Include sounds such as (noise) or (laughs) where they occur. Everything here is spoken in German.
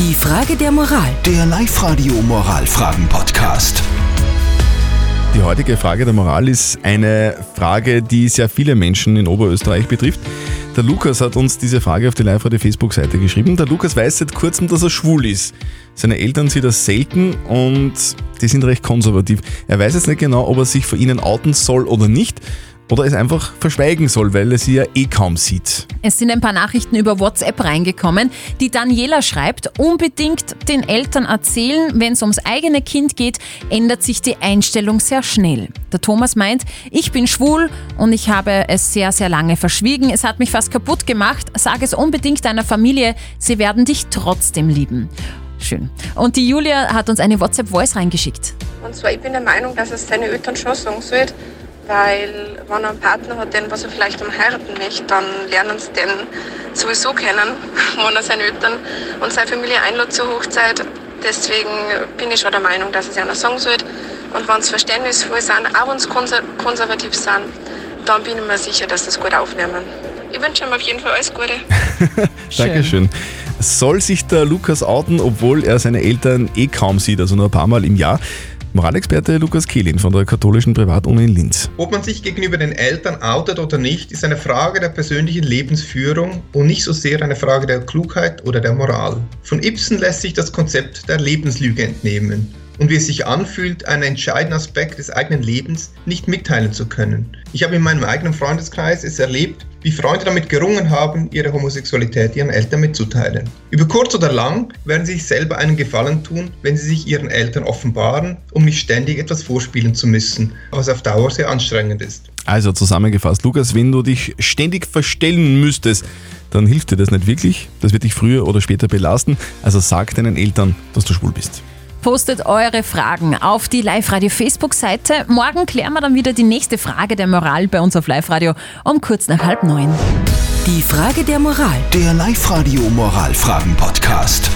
Die Frage der Moral. Der Live-Radio Moralfragen-Podcast. Die heutige Frage der Moral ist eine Frage, die sehr viele Menschen in Oberösterreich betrifft. Der Lukas hat uns diese Frage auf die Live-Radio Facebook-Seite geschrieben. Der Lukas weiß seit kurzem, dass er schwul ist. Seine Eltern sehen das selten und die sind recht konservativ. Er weiß jetzt nicht genau, ob er sich vor ihnen outen soll oder nicht oder es einfach verschweigen soll, weil er sie ja eh kaum sieht. Es sind ein paar Nachrichten über WhatsApp reingekommen. Die Daniela schreibt, unbedingt den Eltern erzählen, wenn es ums eigene Kind geht, ändert sich die Einstellung sehr schnell. Der Thomas meint, ich bin schwul und ich habe es sehr, sehr lange verschwiegen. Es hat mich fast kaputt gemacht. Sag es unbedingt deiner Familie, sie werden dich trotzdem lieben. Schön. Und die Julia hat uns eine WhatsApp-Voice reingeschickt. Und zwar, ich bin der Meinung, dass es seine Eltern schon sagen sollte, weil wenn er einen Partner hat, den was er vielleicht umheiraten möchte, dann lernen sie den sowieso kennen, (laughs) wenn er seine Eltern und seine Familie einlädt zur Hochzeit. Deswegen bin ich schon der Meinung, dass es einer sagen sollte. Und wenn sie verständnisvoll sind, auch wenn sie konser konservativ sind, dann bin ich mir sicher, dass sie das gut aufnehmen. Ich wünsche ihm auf jeden Fall alles Gute. (laughs) Dankeschön. Soll sich der Lukas outen, obwohl er seine Eltern eh kaum sieht, also nur ein paar Mal im Jahr? Moralexperte Lukas Kehlin von der katholischen Privatuni in Linz. Ob man sich gegenüber den Eltern outet oder nicht, ist eine Frage der persönlichen Lebensführung und nicht so sehr eine Frage der Klugheit oder der Moral. Von Ibsen lässt sich das Konzept der Lebenslüge entnehmen und wie es sich anfühlt, einen entscheidenden Aspekt des eigenen Lebens nicht mitteilen zu können. Ich habe in meinem eigenen Freundeskreis es erlebt, wie Freunde damit gerungen haben, ihre Homosexualität ihren Eltern mitzuteilen. Über kurz oder lang werden sie sich selber einen Gefallen tun, wenn sie sich ihren Eltern offenbaren, um nicht ständig etwas vorspielen zu müssen, was auf Dauer sehr anstrengend ist. Also zusammengefasst, Lukas, wenn du dich ständig verstellen müsstest, dann hilft dir das nicht wirklich. Das wird dich früher oder später belasten. Also sag deinen Eltern, dass du schwul bist. Postet eure Fragen auf die Live-Radio Facebook-Seite. Morgen klären wir dann wieder die nächste Frage der Moral bei uns auf Live-Radio um kurz nach halb neun. Die Frage der Moral. Der Live-Radio Moralfragen-Podcast.